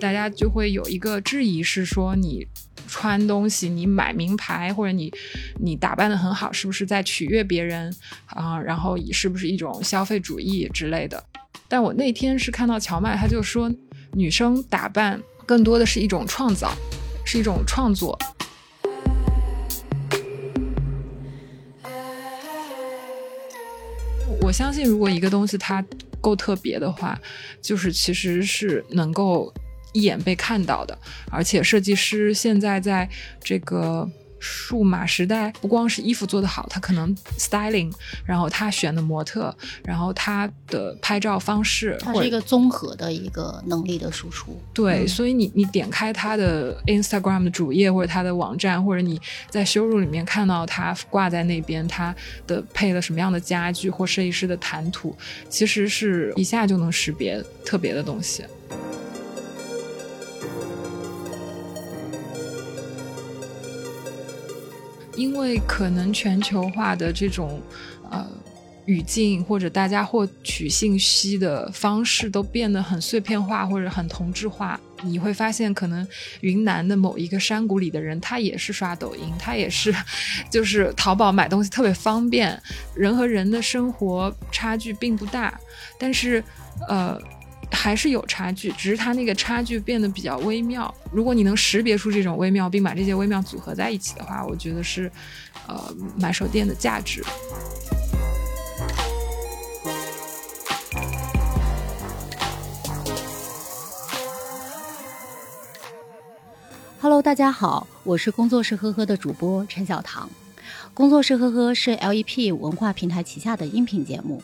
大家就会有一个质疑，是说你穿东西、你买名牌或者你你打扮的很好，是不是在取悦别人啊？然后是不是一种消费主义之类的？但我那天是看到乔麦，他就说女生打扮更多的是一种创造，是一种创作。我相信，如果一个东西它够特别的话，就是其实是能够一眼被看到的。而且设计师现在在这个。数码时代不光是衣服做得好，他可能 styling，然后他选的模特，然后他的拍照方式，它是一个综合的一个能力的输出。对，所以你你点开他的 Instagram 的主页或者他的网站，或者你在修路里面看到他挂在那边，他的配了什么样的家具或设计师的谈吐，其实是一下就能识别特别的东西。因为可能全球化的这种呃语境，或者大家获取信息的方式都变得很碎片化或者很同质化，你会发现，可能云南的某一个山谷里的人，他也是刷抖音，他也是 就是淘宝买东西特别方便，人和人的生活差距并不大，但是呃。还是有差距，只是它那个差距变得比较微妙。如果你能识别出这种微妙，并把这些微妙组合在一起的话，我觉得是，呃，买手店的价值。Hello，大家好，我是工作室呵呵的主播陈小棠。工作室呵呵是 LEP 文化平台旗下的音频节目。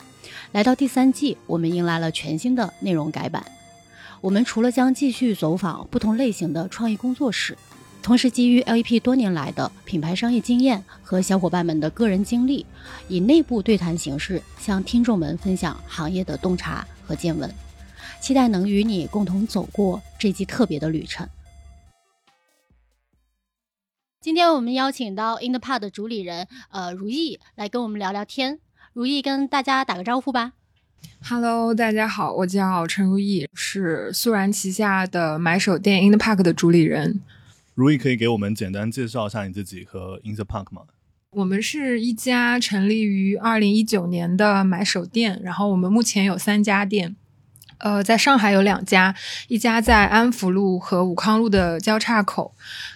来到第三季，我们迎来了全新的内容改版。我们除了将继续走访不同类型的创意工作室，同时基于 LEP 多年来的品牌商业经验和小伙伴们的个人经历，以内部对谈形式向听众们分享行业的洞察和见闻。期待能与你共同走过这季特别的旅程。今天我们邀请到 In the Pod 的主理人呃如意来跟我们聊聊天。如意跟大家打个招呼吧。Hello，大家好，我叫陈如意，是素然旗下的买手店 In the Park 的主理人。如意可以给我们简单介绍一下你自己和 In the Park 吗？我们是一家成立于二零一九年的买手店，然后我们目前有三家店。呃，在上海有两家，一家在安福路和武康路的交叉口，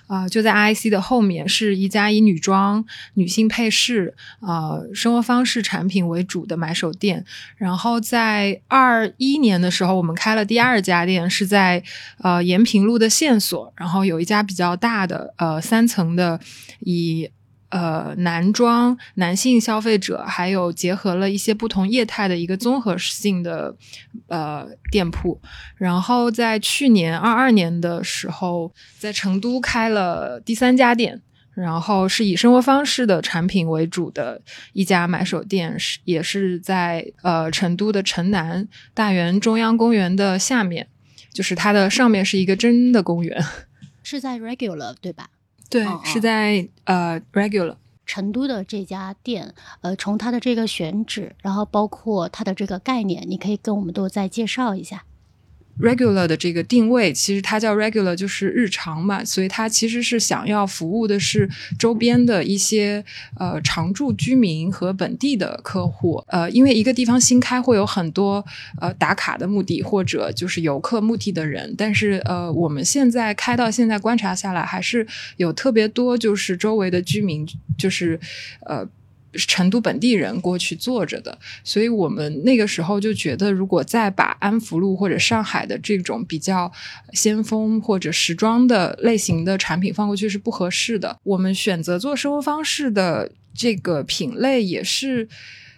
啊，就在 IC 的后面，是一家以女装、女性配饰、呃生活方式产品为主的买手店。然后在二一年的时候，我们开了第二家店，是在呃延平路的线索，然后有一家比较大的呃三层的以。呃，男装、男性消费者，还有结合了一些不同业态的一个综合性的呃店铺。然后在去年二二年的时候，在成都开了第三家店，然后是以生活方式的产品为主的一家买手店，是也是在呃成都的城南大园中央公园的下面，就是它的上面是一个真的公园，是在 Regular 对吧？对，是在呃 regular 成都的这家店，呃，从它的这个选址，然后包括它的这个概念，你可以跟我们都再介绍一下。Regular 的这个定位，其实它叫 regular，就是日常嘛，所以它其实是想要服务的是周边的一些呃常住居民和本地的客户。呃，因为一个地方新开，会有很多呃打卡的目的或者就是游客目的的人，但是呃我们现在开到现在观察下来，还是有特别多就是周围的居民，就是呃。成都本地人过去坐着的，所以我们那个时候就觉得，如果再把安福路或者上海的这种比较先锋或者时装的类型的产品放过去是不合适的。我们选择做生活方式的这个品类，也是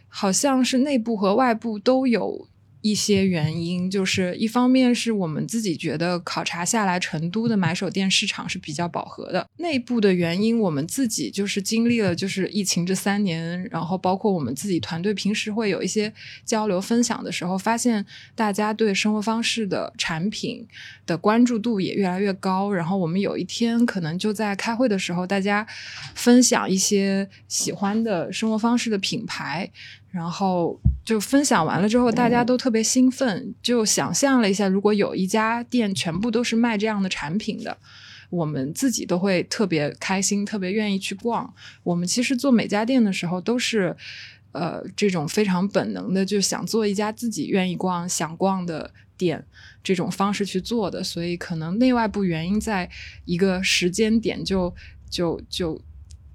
好像是内部和外部都有。一些原因就是，一方面是我们自己觉得考察下来，成都的买手店市场是比较饱和的。内部的原因，我们自己就是经历了就是疫情这三年，然后包括我们自己团队平时会有一些交流分享的时候，发现大家对生活方式的产品的关注度也越来越高。然后我们有一天可能就在开会的时候，大家分享一些喜欢的生活方式的品牌。然后就分享完了之后，大家都特别兴奋，就想象了一下，如果有一家店全部都是卖这样的产品的，我们自己都会特别开心，特别愿意去逛。我们其实做每家店的时候都是，呃，这种非常本能的，就想做一家自己愿意逛、想逛的店，这种方式去做的。所以可能内外部原因在一个时间点就就就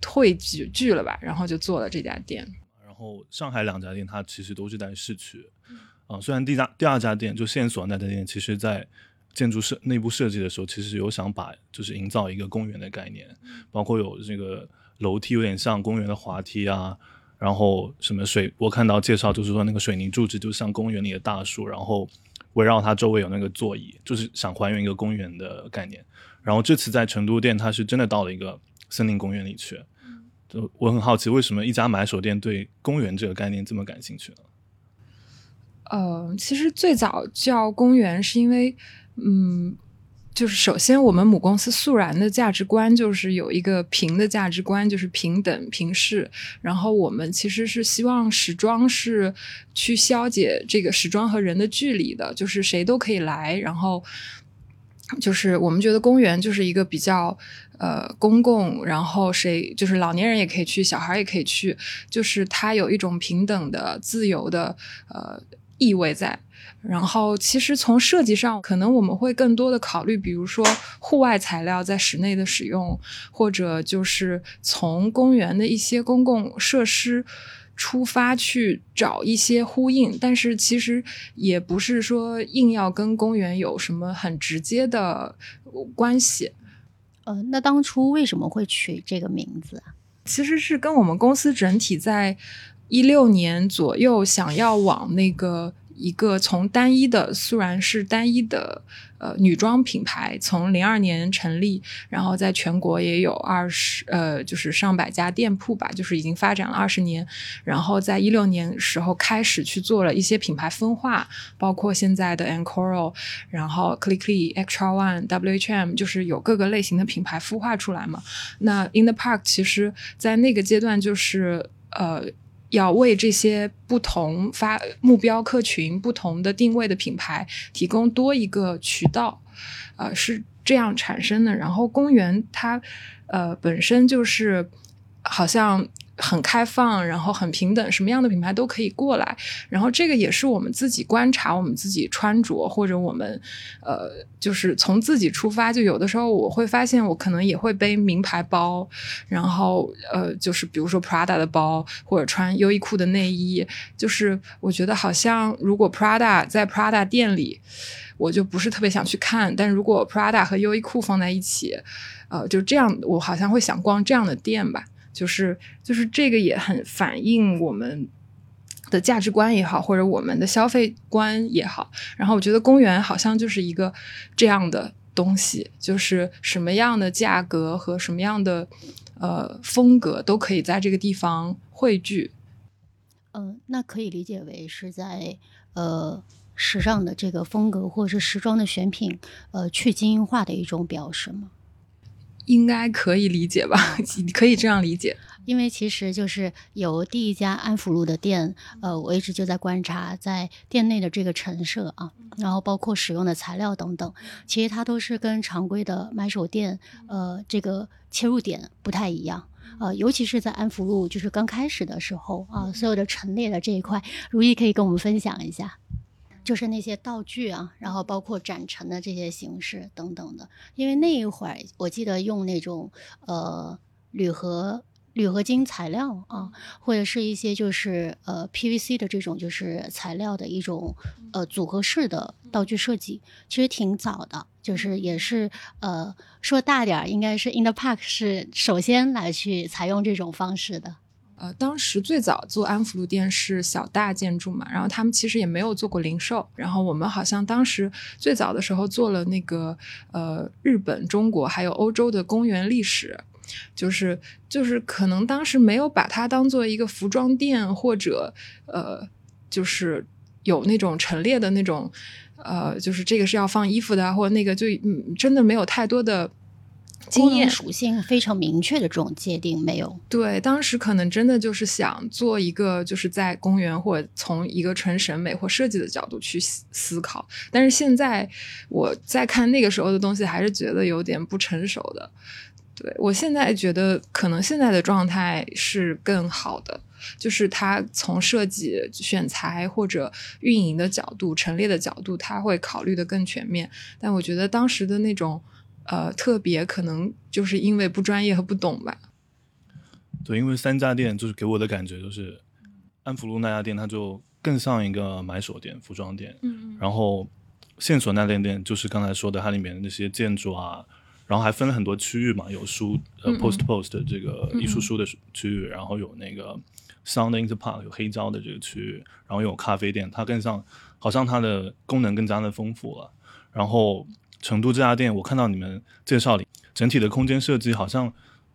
汇聚聚了吧，然后就做了这家店。然后上海两家店，它其实都是在市区，啊，虽然第家第二家店就线索那家店，其实在建筑设内部设计的时候，其实有想把就是营造一个公园的概念，包括有这个楼梯有点像公园的滑梯啊，然后什么水，我看到介绍就是说那个水泥柱子就像公园里的大树，然后围绕它周围有那个座椅，就是想还原一个公园的概念。然后这次在成都店，它是真的到了一个森林公园里去。就我很好奇，为什么一家买手店对公园这个概念这么感兴趣呢？呃，其实最早叫公园是因为，嗯，就是首先我们母公司素然的价值观就是有一个平的价值观，就是平等平视。然后我们其实是希望时装是去消解这个时装和人的距离的，就是谁都可以来。然后就是我们觉得公园就是一个比较。呃，公共，然后谁就是老年人也可以去，小孩也可以去，就是它有一种平等的、自由的呃意味在。然后，其实从设计上，可能我们会更多的考虑，比如说户外材料在室内的使用，或者就是从公园的一些公共设施出发去找一些呼应。但是其实也不是说硬要跟公园有什么很直接的关系。呃，那当初为什么会取这个名字啊？其实是跟我们公司整体在一六年左右想要往那个。一个从单一的素然是单一的呃女装品牌，从零二年成立，然后在全国也有二十呃就是上百家店铺吧，就是已经发展了二十年。然后在一六年时候开始去做了一些品牌分化，包括现在的 Ancora，然后 Clickly、Extra One、WHM，就是有各个类型的品牌孵化出来嘛。那 In the Park 其实在那个阶段就是呃。要为这些不同发目标客群、不同的定位的品牌提供多一个渠道，呃，是这样产生的。然后公园它，呃，本身就是好像。很开放，然后很平等，什么样的品牌都可以过来。然后这个也是我们自己观察，我们自己穿着，或者我们呃，就是从自己出发。就有的时候我会发现，我可能也会背名牌包，然后呃，就是比如说 Prada 的包，或者穿优衣库的内衣。就是我觉得好像如果 Prada 在 Prada 店里，我就不是特别想去看。但如果 Prada 和优衣库放在一起，呃，就这样，我好像会想逛这样的店吧。就是就是这个也很反映我们的价值观也好，或者我们的消费观也好。然后我觉得公园好像就是一个这样的东西，就是什么样的价格和什么样的呃风格都可以在这个地方汇聚。嗯，那可以理解为是在呃时尚的这个风格或者是时装的选品呃去精英化的一种表示吗？应该可以理解吧？可以这样理解，因为其实就是有第一家安福路的店，呃，我一直就在观察在店内的这个陈设啊，然后包括使用的材料等等，其实它都是跟常规的买手店，呃，这个切入点不太一样，呃，尤其是在安福路就是刚开始的时候啊，所有的陈列的这一块，如意可以跟我们分享一下。就是那些道具啊，然后包括展陈的这些形式等等的，因为那一会儿我记得用那种呃铝合铝合金材料啊，或者是一些就是呃 PVC 的这种就是材料的一种呃组合式的道具设计，其实挺早的，就是也是呃说大点儿，应该是 In the Park 是首先来去采用这种方式的。呃，当时最早做安福路店是小大建筑嘛，然后他们其实也没有做过零售，然后我们好像当时最早的时候做了那个呃日本、中国还有欧洲的公园历史，就是就是可能当时没有把它当做一个服装店或者呃就是有那种陈列的那种呃就是这个是要放衣服的或者那个就嗯真的没有太多的。经验属性非常明确的这种界定没有。对，当时可能真的就是想做一个，就是在公园或者从一个纯审美或设计的角度去思思考。但是现在我在看那个时候的东西，还是觉得有点不成熟的。对我现在觉得，可能现在的状态是更好的，就是他从设计、选材或者运营的角度、陈列的角度，他会考虑的更全面。但我觉得当时的那种呃特别，可能就是因为不专业和不懂吧。对，因为三家店就是给我的感觉就是，安福路那家店它就更像一个买手店、服装店，嗯然后线索那家店就是刚才说的它里面的那些建筑啊，然后还分了很多区域嘛，有书呃 post post 的这个艺术书的区域，然后有那个 Sound in the Park 有黑胶的这个区域，然后有咖啡店，它更像好像它的功能更加的丰富了。然后成都这家店，我看到你们介绍里整体的空间设计好像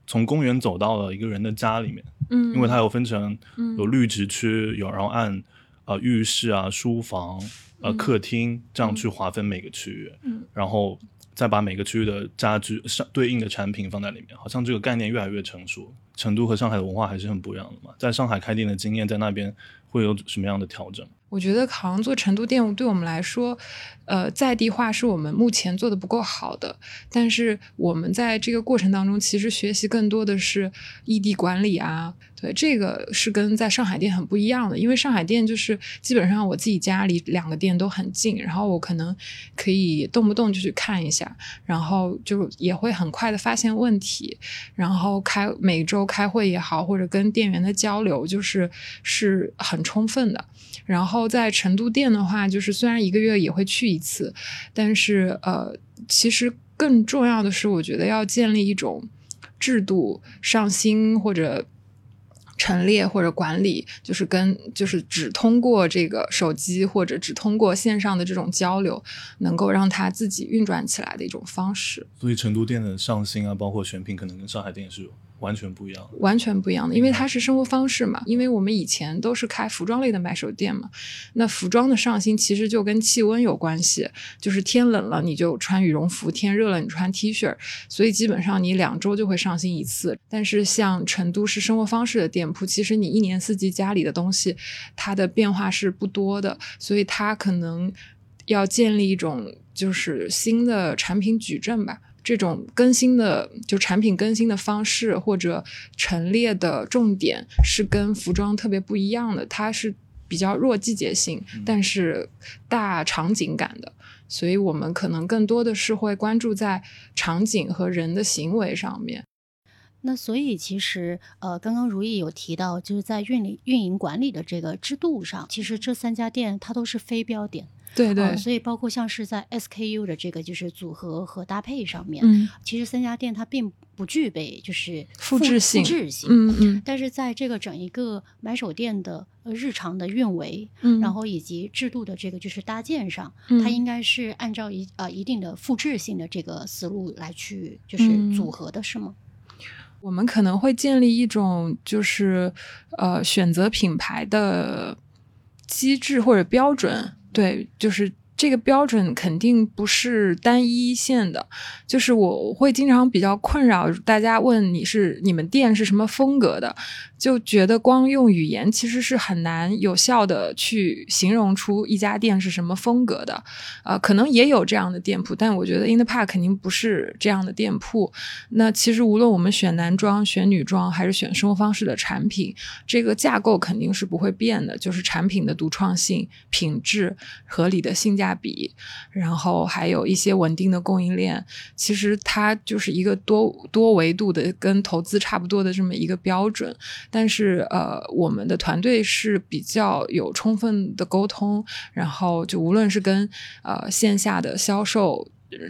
从公园走到了一个人的家里面，嗯，因为它有分成嗯。有绿植区，有然后按呃浴室啊、书房、呃嗯。客厅这样去划分每个区域，嗯。然后再把每个区域的家具上对应的产品放在里面，好像这个概念越来越成熟。成都和上海的文化还是很不一样的嘛，在上海开店的经验，在那边会有什么样的调整？我觉得好像做成都店，对我们来说，呃，在地化是我们目前做的不够好的。但是我们在这个过程当中，其实学习更多的是异地管理啊，对，这个是跟在上海店很不一样的。因为上海店就是基本上我自己家离两个店都很近，然后我可能可以动不动就去看一下，然后就也会很快的发现问题，然后开每周开会也好，或者跟店员的交流，就是是很充分的。然后在成都店的话，就是虽然一个月也会去一次，但是呃，其实更重要的是，我觉得要建立一种制度上新或者。陈列或者管理，就是跟就是只通过这个手机或者只通过线上的这种交流，能够让它自己运转起来的一种方式。所以成都店的上新啊，包括选品，可能跟上海店是有完全不一样。完全不一样的，因为它是生活方式嘛。因为我们以前都是开服装类的买手店嘛，那服装的上新其实就跟气温有关系，就是天冷了你就穿羽绒服，天热了你穿 T 恤，所以基本上你两周就会上新一次。但是像成都是生活方式的店铺，其实你一年四季家里的东西，它的变化是不多的，所以它可能要建立一种就是新的产品矩阵吧。这种更新的就产品更新的方式或者陈列的重点是跟服装特别不一样的，它是比较弱季节性，但是大场景感的。所以我们可能更多的是会关注在场景和人的行为上面。那所以其实呃，刚刚如意有提到，就是在运营运营管理的这个制度上，其实这三家店它都是非标店。对对，呃所以包括像是在 SKU 的这个就是组合和搭配上面，嗯。其实三家店它并不具备就是复制性复制性。嗯嗯。但是在这个整一个买手店的呃日常的运维，嗯，然后以及制度的这个就是搭建上，嗯它。应该是按照一呃一定的复制性的这个思路来去就是嗯。组合的，是吗？我们可能会建立一种就是呃选择品牌的机制或者标准，对，就是这个标准肯定不是单一线的，就是我会经常比较困扰大家问你是你们店是什么风格的，就觉得光用语言其实是很难有效的去形容出一家店是什么风格的，呃，可能也有这样的店铺，但我觉得 In the Park 肯定不是这样的店铺。那其实无论我们选男装、选女装，还是选生活方式的产品，这个架构肯定是不会变的，就是产品的独创性、品质、合理的性价比，然后还有一些稳定的供应链。其实它就是一个多多维度的，跟投资差不多的这么一个标准。但是呃，我们的团队是比较有充分的沟通，然后就无论是跟呃线下的销售。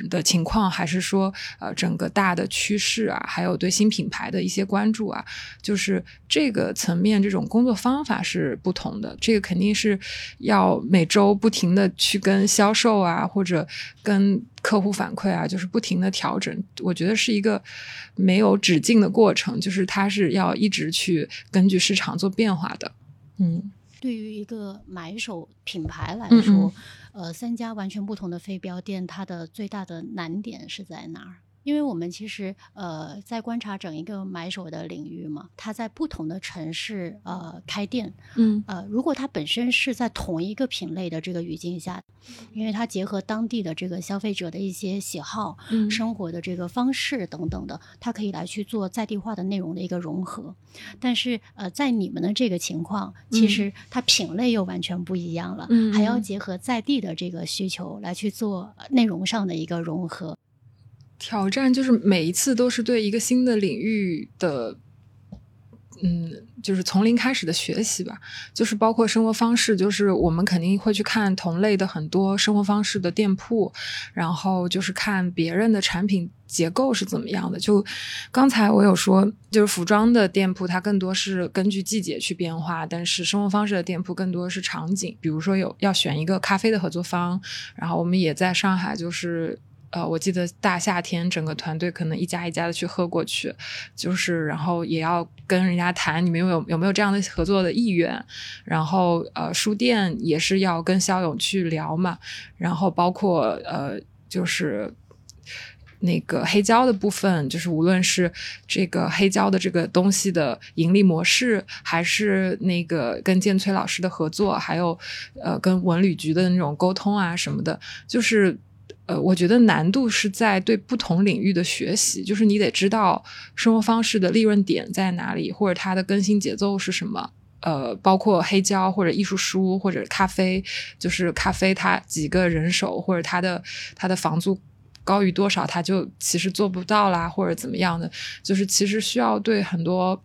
的情况，还是说，呃，整个大的趋势啊，还有对新品牌的一些关注啊，就是这个层面，这种工作方法是不同的。这个肯定是要每周不停的去跟销售啊，或者跟客户反馈啊，就是不停的调整。我觉得是一个没有止境的过程，就是它是要一直去根据市场做变化的。嗯。对于一个买手品牌来嗯说，嗯呃，三家完全不同的非标店，它的最大的难点是在哪儿？因为我们其实呃在观察整一个买手的领域嘛，他在不同的城市呃开店，嗯呃，如果它本身是在同一个品类的这个语境下，因为它结合当地的这个消费者的一些喜好、嗯生活的这个方式等等的，它可以来去做在地化的内容的一个融合。但是呃，在你们的这个情况，其嗯实它品类又完全不一样了，嗯还要结合在地的这个需求来去做呃内容上的一个融合。挑战就是每一次都是对一个新的领域的，嗯，就是从零开始的学习吧。就是包括生活方式，就是我们肯定会去看同类的很多生活方式的店铺，然后就是看别人的产品结构是怎么样的。就刚才我有说，就是服装的店铺它更多是根据季节去变化，但是生活方式的店铺更多是场景。比如说有要选一个咖啡的合作方，然后我们也在上海就是。呃，我记得大夏天，整个团队可能一家一家的去喝过去，就是然后也要跟人家谈你们有有没有这样的合作的意愿，然后呃，书店也是要跟肖勇去聊嘛，然后包括呃，就是。那个黑胶的部分，就是无论是这个黑胶的这个东西的盈利模式，还是那个跟建崔老师的合作，还有呃跟文旅局的那种沟通啊什么的，就是呃，我觉得难度是在对不同领域的学习，就是你得知道生活方式的利润点在哪里，或者它的更新节奏是什么。呃，包括黑胶或者艺术书或者咖啡，就是咖啡它几个人手或者它的它的房租高于多少，它就其实做不到啦，或者怎么样的，就是其实需要对很多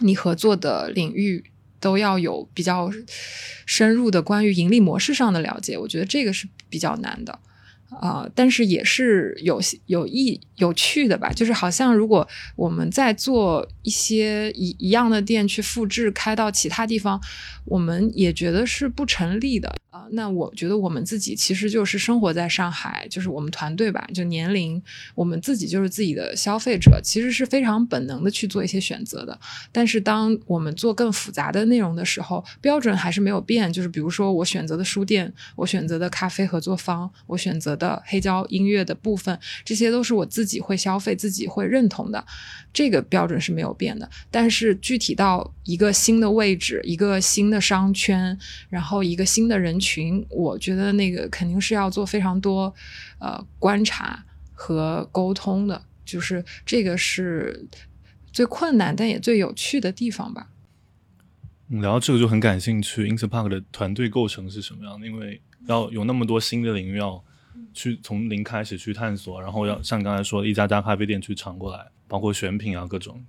你合作的领域都要有比较深入的关于盈利模式上的了解，我觉得这个是比较难的。啊、但是也是有有意有趣的吧，就是好像如果我们在做一些一一样的店去复制开到其他地方，我们也觉得是不成立的啊、那我觉得我们自己其实就是生活在上海，就是我们团队吧，就年龄，我们自己就是自己的消费者，其实是非常本能的去做一些选择的。但是当我们做更复杂的内容的时候，标准还是没有变。就是比如说我选择的书店，我选择的咖啡合作方，我选择的黑胶音乐的部分，这些都是我自己会消费、自己会认同的，这个标准是没有变的。但是具体到一个新的位置、一个新的商圈，然后一个新的人群，我觉得那个肯定是要做非常多呃观察和沟通的，就是这个是最困难但也最有趣的地方吧。嗯聊到这个就很感兴趣，Interpark 的团队构成是什么样的？因为要有那么多新的领域要去从零开始去探索，然后要像刚才说的一家家咖啡店去尝过来，包括选品啊各种。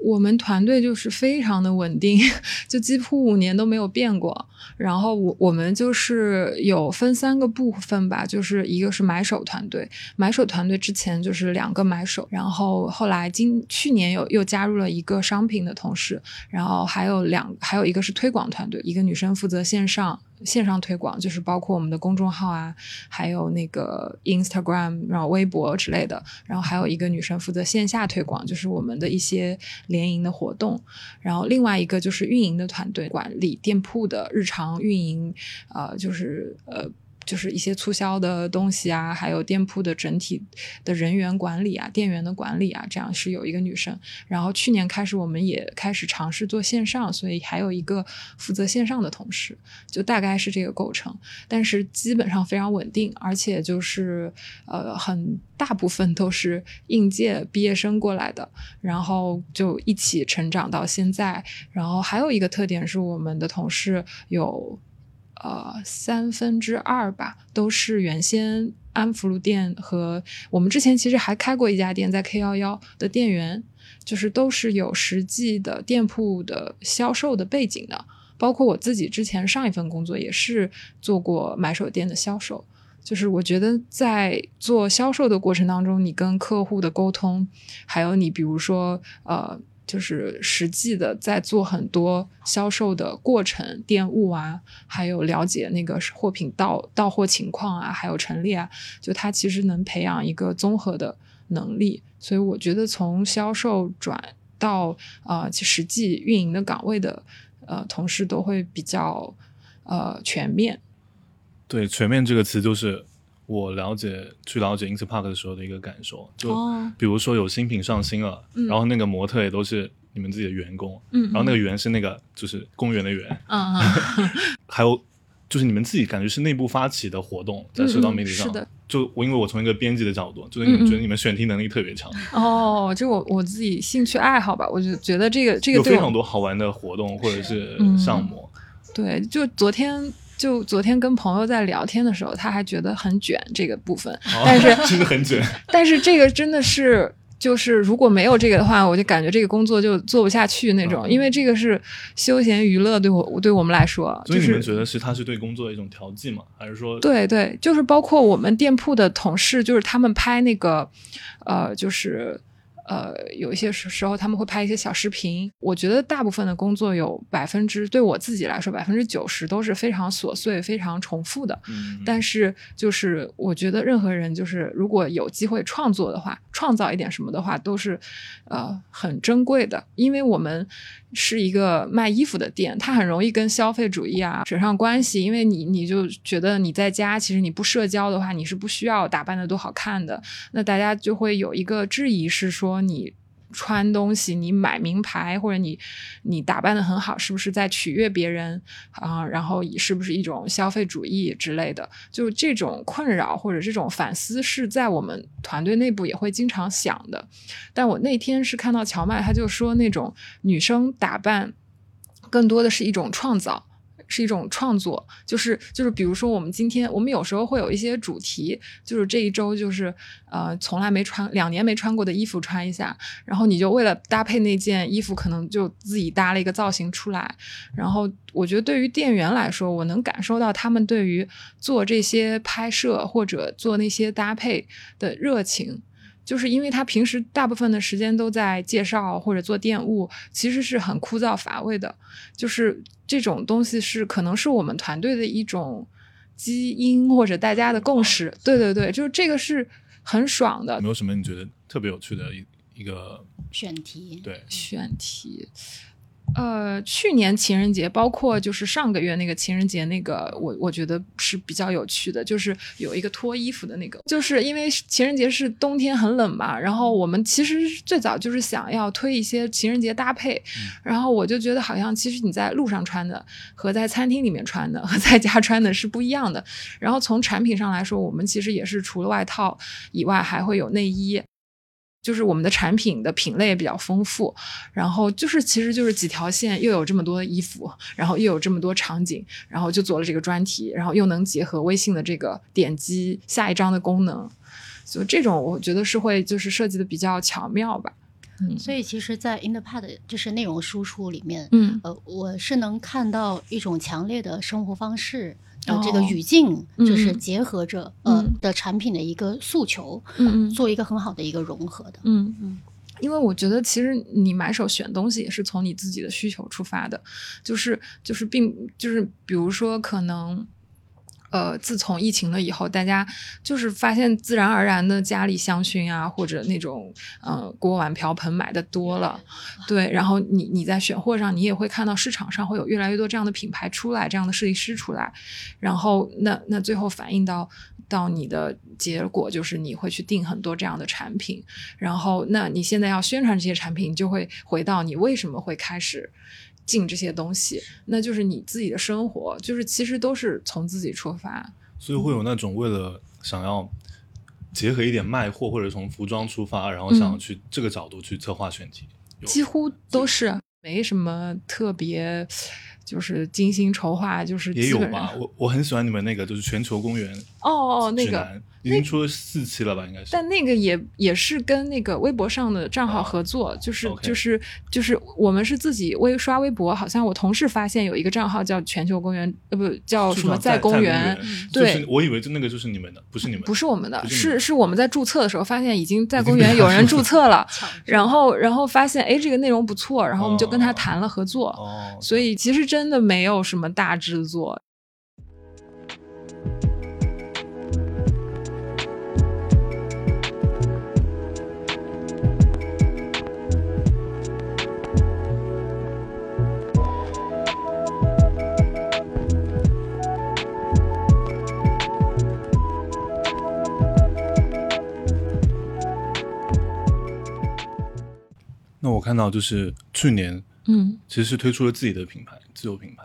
我们团队就是非常的稳定，就几乎五年都没有变过。然后我我们就是有分三个部分吧，就是一个是买手团队，买手团队之前就是两个买手，然后后来今去年有又加入了一个商品的同事，然后还有两还有一个是推广团队，一个女生负责线上。线上推广就是包括我们的公众号啊，还有那个 Instagram，然后微博之类的，然后还有一个女生负责线下推广，就是我们的一些联营的活动，然后另外一个就是运营的团队，管理店铺的日常运营，呃，就是呃。就是一些促销的东西啊，还有店铺的整体的人员管理啊、店员的管理啊，这样是有一个女生。然后去年开始，我们也开始尝试做线上，所以还有一个负责线上的同事，就大概是这个构成。但是基本上非常稳定，而且就是呃，很大部分都是应届毕业生过来的，然后就一起成长到现在。然后还有一个特点是，我们的同事有。呃，三分之二吧，都是原先安福路店和我们之前其实还开过一家店，在 K 幺幺的店员，就是都是有实际的店铺的销售的背景的。包括我自己之前上一份工作也是做过买手店的销售。就是我觉得在做销售的过程当中，你跟客户的沟通，还有你比如说呃。就是实际的在做很多销售的过程、店务啊，还有了解那个货品到到货情况啊，还有陈列啊，就它其实能培养一个综合的能力。所以我觉得从销售转到呃实际运营的岗位的呃同事都会比较呃全面。对“全面”这个词，就是我了解去了解 Ins Park 的时候的一个感受，就哦。比如说有新品上新了，嗯然后那个模特也都是你们自己的员工，嗯然后那个员是那个就是公园的员，嗯嗯，还有就是你们自己感觉是内部发起的活动，在社交媒体上，是的。就我因为我从一个编辑的角度，就是你们觉得你们选题能力特别强，哦，就我我自己兴趣爱好吧，我就觉得这个这个有非常多好玩的活动或者是嗯项目，对，就昨天就昨天跟朋友在聊天的时候，他还觉得很卷这个部分，哦但是 真的很卷，但是这个真的是。就是如果没有这个的话，我就感觉这个工作就做不下去那种，嗯因为这个是休闲娱乐，对我对我们来说，所以你们觉得是它是对工作的一种调剂吗？还是说对对，就是包括我们店铺的同事，就是他们拍那个，呃，就是呃，有一些时时候他们会拍一些小视频。我觉得大部分的工作有百分之，对我自己来说，百分之九十都是非常琐碎、非常重复的。嗯，但是，就是我觉得任何人，就是如果有机会创作的话，创造一点什么的话，都是呃很珍贵的，因为我们是一个卖衣服的店，它很容易跟消费主义啊扯上关系，因为你你就觉得你在家其实你不社交的话，你是不需要打扮的多好看的，那大家就会有一个质疑是说你。穿东西，你买名牌或者你你打扮的很好，是不是在取悦别人啊、然后是不是一种消费主义之类的？就这种困扰或者这种反思是在我们团队内部也会经常想的。但我那天是看到乔麦，他就说那种女生打扮更多的是一种创造。是一种创作，就是就是，比如说我们今天，我们有时候会有一些主题，就是这一周就是呃从来没穿两年没穿过的衣服穿一下，然后你就为了搭配那件衣服，可能就自己搭了一个造型出来。然后我觉得对于店员来说，我能感受到他们对于做这些拍摄或者做那些搭配的热情。就是因为他平时大部分的时间都在介绍或者做电务，其实是很枯燥乏味的。就是这种东西是可能是我们团队的一种基因或者大家的共识。对对对，就是这个是很爽的有没有什么你觉得特别有趣的一一个选题，对？选题。呃，去年情人节，包括就是上个月那个情人节，那个我我觉得是比较有趣的，就是有一个脱衣服的那个，就是因为情人节是冬天很冷嘛，然后我们其实最早就是想要推一些情人节搭配，然后我就觉得好像其实你在路上穿的和在餐厅里面穿的和在家穿的是不一样的，然后从产品上来说，我们其实也是除了外套以外还会有内衣。就是我们的产品的品类也比较丰富，然后就是其实就是几条线，又有这么多衣服，然后又有这么多场景，然后就做了这个专题，然后又能结合微信的这个点击下一张的功能，所以这种我觉得是会就是设计的比较巧妙吧。嗯。所以其实，在 InThePad 就是内容输出里面，嗯。呃，我是能看到一种强烈的生活方式的这个哦语境，嗯就是嗯结合着呃嗯的产品的一个诉求，嗯嗯做一个很好的一个融合的。嗯嗯，因为我觉得其实你买手选东西也是从你自己的需求出发的，就是就是并就是比如说可能。呃，自从疫情了以后，大家就是发现自然而然的家里香薰啊，或者那种呃锅碗瓢盆买的多了，对，然后你你在选货上，你也会看到市场上会有越来越多这样的品牌出来，这样的设计师出来，然后那那最后反映到到你的结果就是你会去订很多这样的产品，然后那你现在要宣传这些产品，就会回到你为什么会开始进这些东西，那就是你自己的生活，就是其实都是从自己出发。所以会有那种为了想要结合一点卖货，或者从服装出发，然后想要嗯去这个角度去策划选题，有几乎都是没什么特别，就是精心筹划，就是也有吧。我我很喜欢你们那个就是全球公园哦哦，那个已经出了四期了吧？应该是。但那个也也是跟那个微博上的账号合作，就是就是就是我们是自己微刷微博，好像我同事发现有一个账号叫全球公园，呃不叫什么在公园，对就是我以为就那个就是你们的，不是你们，不是我们的，是的是是我们在注册的时候发现已经在公园有人 注册了，然后然后发现哎这个内容不错，然后我们就跟他哦谈了合作，哦，所以其实真的没有什么大制作，我看到就是去年，嗯，其实是推出了自己的品牌，自有品牌，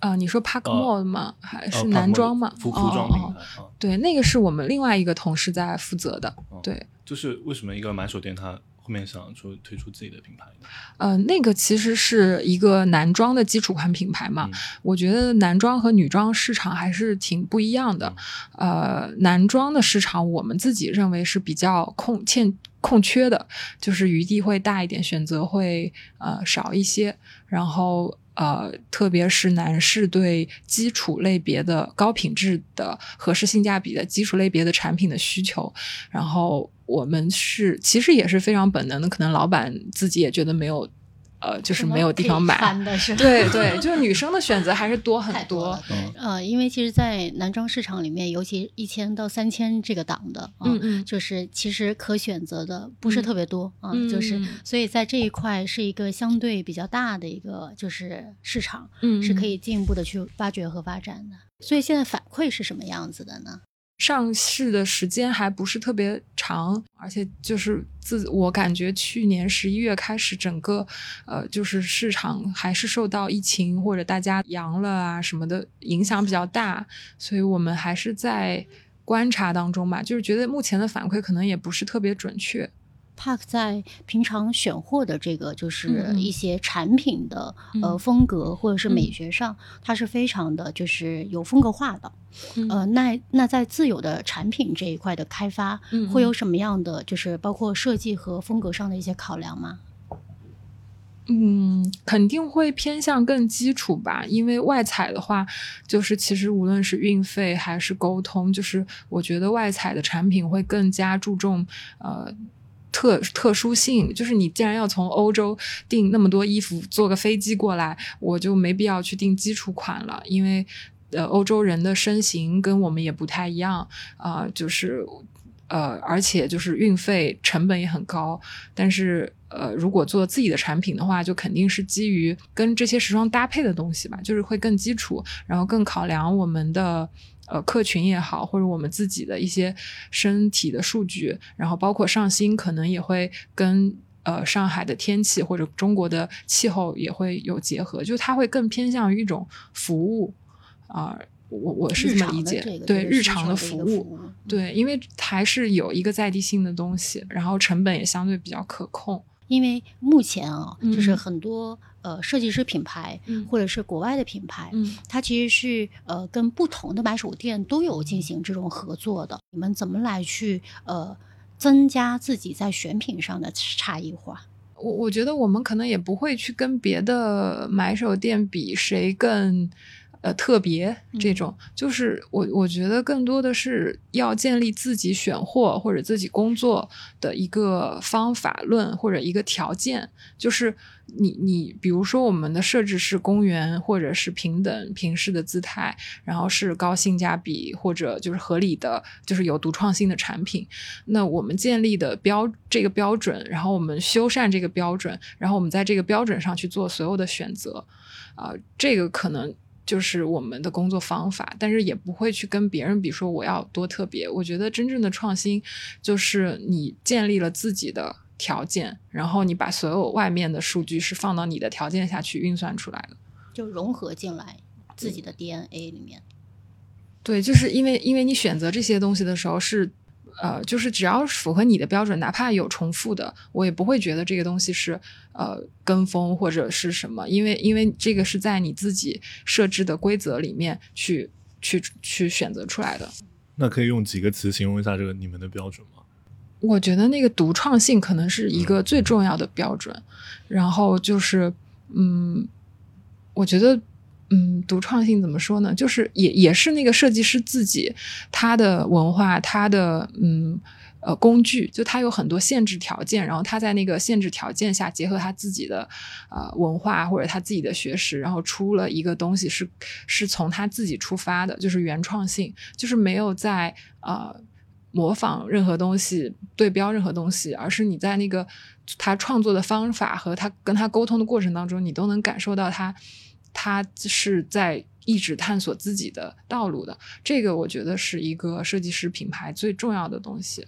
啊、你说 Park 呃 Mall 吗？还呃是男装吗？服服哦装品哦牌啊。对，那个是我们另外一个同事在负责的。哦对，就是为什么一个买手店它后面想说推出自己的品牌呢？呃，那个其实是一个男装的基础款品牌嘛。嗯我觉得男装和女装市场还是挺不一样的。呃，男装的市场我们自己认为是比较空欠空缺的，就是余地会大一点，选择会呃少一些。然后呃，特别是男士对基础类别的高品质的、合适性价比的基础类别的产品的需求，然后我们是其实也是非常本能的，可能老板自己也觉得没有。呃，就是没有地方买，的是 对对，就是女生的选择还是多很太多呃，因为其实，在男装市场里面，尤其一千到三千这个档的，啊嗯嗯就是其实可选择的不是嗯特别多啊、嗯就是嗯所以在这一块是一个相对比较大的一个就是市场，嗯是可以进一步的去挖掘和发展的。所以现在反馈是什么样子的呢？上市的时间还不是特别长，而且就是自我感觉去年十一月开始，整个呃就是市场还是受到疫情或者大家阳了啊什么的影响比较大，所以我们还是在观察当中吧，就是觉得目前的反馈可能也不是特别准确。Park 在平常选货的这个就是一些产品的、呃嗯风格或者是美嗯学上，它是非常的就是有风格化的。嗯呃，那那在自有的产品这一块的开发，嗯会有什么样的就是包括设计和风格上的一些考量吗？嗯，肯定会偏向更基础吧，因为外采的话，就是其实无论是运费还是沟通，就是我觉得外采的产品会更加注重呃。特特殊性就是你既然要从欧洲订那么多衣服，坐个飞机过来，我就没必要去订基础款了，因为呃欧洲人的身形跟我们也不太一样啊、就是呃而且就是运费成本也很高，但是呃，如果做自己的产品的话，就肯定是基于跟这些时装搭配的东西吧，就是会更基础，然后更考量我们的呃客群也好，或者我们自己的一些身体的数据，然后包括上新可能也会跟。呃，上海的天气或者中国的气候也会有结合，就它会更偏向于一种服务啊、我我是这么理解，对日常的服务，服务嗯对，因为还是有一个在地性的东西，然后成本也相对比较可控。因为目前啊，就是嗯很多呃设计师品牌、嗯或者是国外的品牌，嗯它其实是呃跟不同的买手店都有进行这种合作的。你们怎么来去呃增加自己在选品上的差异化？我我觉得我们可能也不会去跟别的买手店比谁更呃特别这种，就是我我觉得更多的是要建立自己选货或者自己工作的一个方法论或者一个条件，就是你你比如说我们的设置是公园或者是平等平视的姿态，然后是高性价比或者就是合理的，就是有独创性的产品，那我们建立的标这个标准，然后我们修缮这个标准，然后我们在这个标准上去做所有的选择，啊、这个可能就是我们的工作方法，但是也不会去跟别人比说我要多特别。我觉得真正的创新就是你建立了自己的条件，然后你把所有外面的数据是放到你的条件下去运算出来的。就融合进来自己的 DNA 里面。对，就是因为因为你选择这些东西的时候是，呃，就是只要符合你的标准，哪怕有重复的，我也不会觉得这个东西是呃跟风或者是什么，因为因为这个是在你自己设置的规则里面去去去选择出来的。那可以用几个词形容一下这个你们的标准吗？我觉得那个独创性可能是一个最重要的标准，然后就是，嗯，我觉得，嗯，独创性怎么说呢？就是也也是那个设计师自己他的文化，他的嗯呃工具，就他有很多限制条件，然后他在那个限制条件下，结合他自己的呃文化或者他自己的学识，然后出了一个东西是是从他自己出发的，就是原创性，就是没有在呃。模仿任何东西，对标任何东西，而是你在那个他创作的方法和他跟他沟通的过程当中，你都能感受到他他是在一直探索自己的道路的。这个我觉得是一个设计师品牌最重要的东西。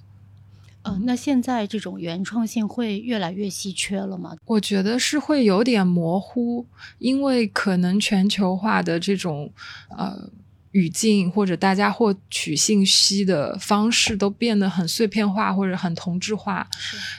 呃，那现在这种原创性会越来越稀缺了吗？我觉得是会有点模糊，因为可能全球化的这种呃。语境或者大家获取信息的方式都变得很碎片化或者很同质化，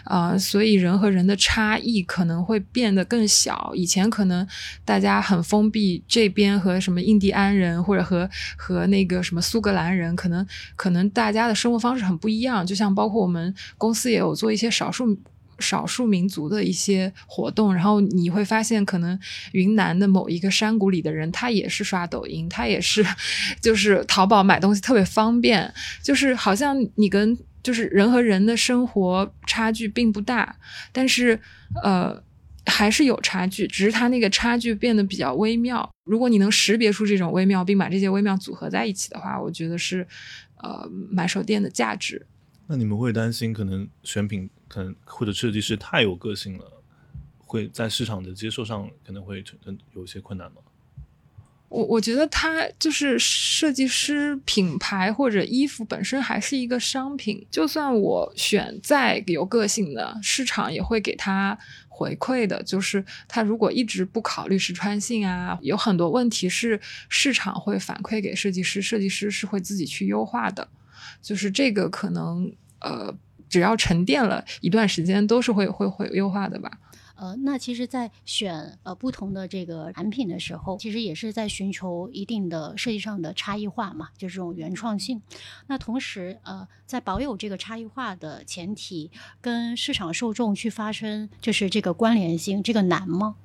啊，所以人和人的差异可能会变得更小。以前可能大家很封闭，这边和什么印第安人或者和和那个什么苏格兰人，可能可能大家的生活方式很不一样。就像包括我们公司也有做一些少数。少数民族的一些活动，然后你会发现，可能云南的某一个山谷里的人，他也是刷抖音，他也是，就是淘宝买东西特别方便，就是好像你跟就是人和人的生活差距并不大，但是呃还是有差距，只是它那个差距变得比较微妙。如果你能识别出这种微妙，并把这些微妙组合在一起的话，我觉得是呃买手店的价值。那你们会担心可能选品？可能或者设计师太有个性了，会在市场的接受上可能会有一些困难吗？我我觉得他就是设计师品牌或者衣服本身还是一个商品，就算我选再有个性的，市场也会给他回馈的。就是他如果一直不考虑实穿性啊，有很多问题是市场会反馈给设计师，设计师是会自己去优化的。就是这个可能呃。只要沉淀了一段时间，都是会会会优化的吧。呃，那其实，在选呃不同的这个产品的时候，其实也是在寻求一定的设计上的差异化嘛，就是这种原创性。那同时，呃，在保有这个差异化的前提，跟市场受众去发生就是这个关联性，这个难吗？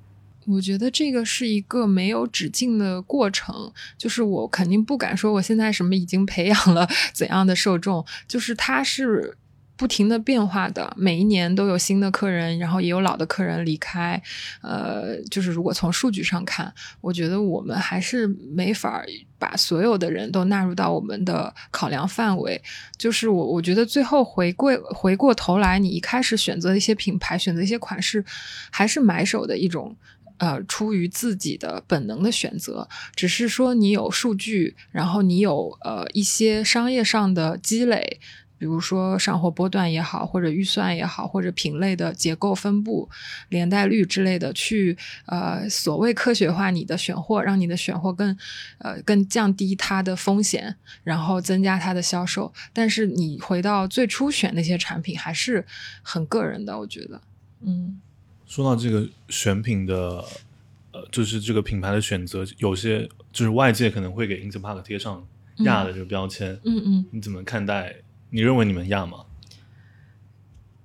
我觉得这个是一个没有止境的过程，就是我肯定不敢说我现在什么已经培养了怎样的受众，就是它是。不停的变化的，每一年都有新的客人，然后也有老的客人离开。呃，就是如果从数据上看，我觉得我们还是没法把所有的人都纳入到我们的考量范围。就是我，我觉得最后回归回过头来，你一开始选择一些品牌，选择一些款式，还是买手的一种呃出于自己的本能的选择。只是说你有数据，然后你有呃一些商业上的积累。比如说上货波段也好，或者预算也好，或者品类的结构分布、连带率之类的，去呃所谓科学化你的选货，让你的选货更呃更降低它的风险，然后增加它的销售。但是你回到最初选那些产品，还是很个人的，我觉得。嗯，说到这个选品的，呃，就是这个品牌的选择，有些就是外界可能会给 Interpark 贴上亚的这个标签。嗯嗯，你怎么看待？你认为你们亚吗？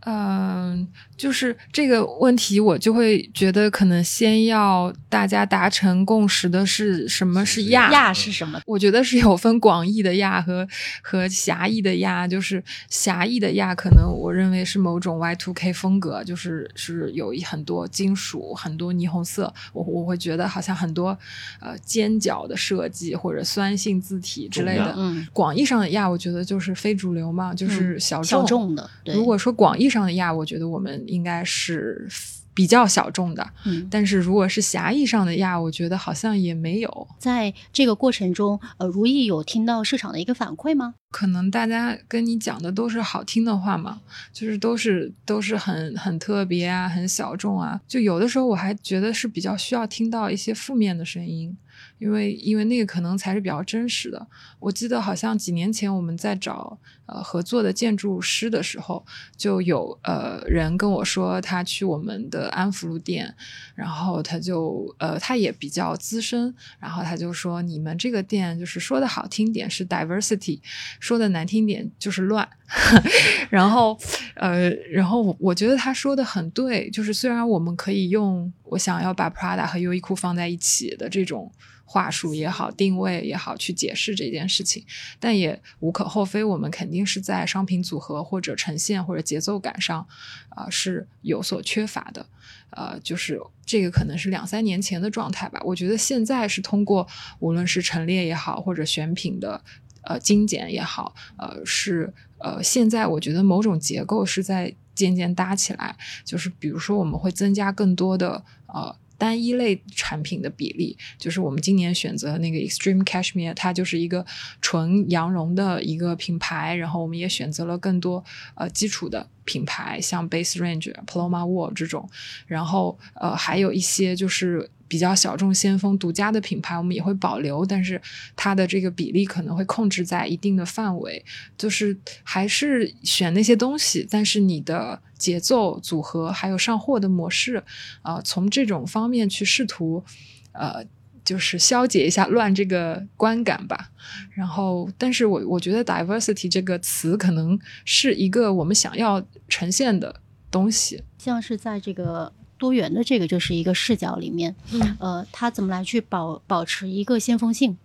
嗯，就是这个问题，我就会觉得可能先要大家达成共识的是什么是亚？亚是什么？我觉得是有分广义的亚和和狭义的亚。就是狭义的亚，可能我认为是某种 Y two K 风格，就是是有一很多金属、很多霓虹色。我我会觉得好像很多呃尖角的设计或者酸性字体之类的。嗯，广义上的亚，我觉得就是非主流嘛，就是小小众的。如果说广义。上的亚，我觉得我们应该是比较小众的。嗯，但是如果是狭义上的亚，我觉得好像也没有。在这个过程中，呃，如意有听到市场的一个反馈吗？可能大家跟你讲的都是好听的话嘛，就是都是都是很很特别啊，很小众啊。就有的时候我还觉得是比较需要听到一些负面的声音。因为因为那个可能才是比较真实的。我记得好像几年前我们在找呃合作的建筑师的时候，就有呃人跟我说他去我们的安福路店，然后他就呃他也比较资深，然后他就说你们这个店就是说的好听点是 diversity，说的难听点就是乱。然后呃然后我觉得他说的很对，就是虽然我们可以用我想要把 Prada 和优衣库放在一起的这种。话术也好，定位也好，去解释这件事情，但也无可厚非。我们肯定是在商品组合或者呈现或者节奏感上，啊，是有所缺乏的。呃，就是这个可能是两三年前的状态吧。我觉得现在是通过无论是陈列也好，或者选品的呃精简也好，呃，是呃现在我觉得某种结构是在渐渐搭起来。就是比如说，我们会增加更多的呃。单一类产品的比例，就是我们今年选择那个 Extreme Cashmere，它就是一个纯羊绒的一个品牌，然后我们也选择了更多呃基础的品牌，像 Base Range、Paloma Wool 这种，然后呃还有一些就是。比较小众、先锋、独家的品牌，我们也会保留，但是它的这个比例可能会控制在一定的范围，就是还是选那些东西，但是你的节奏、组合还有上货的模式，呃，从这种方面去试图，呃，就是消解一下乱这个观感吧。然后，但是我我觉得 diversity 这个词可能是一个我们想要呈现的东西，像是在这个。多元的这个就是一个视角里面，嗯，呃，它怎么来去保保持一个先锋性，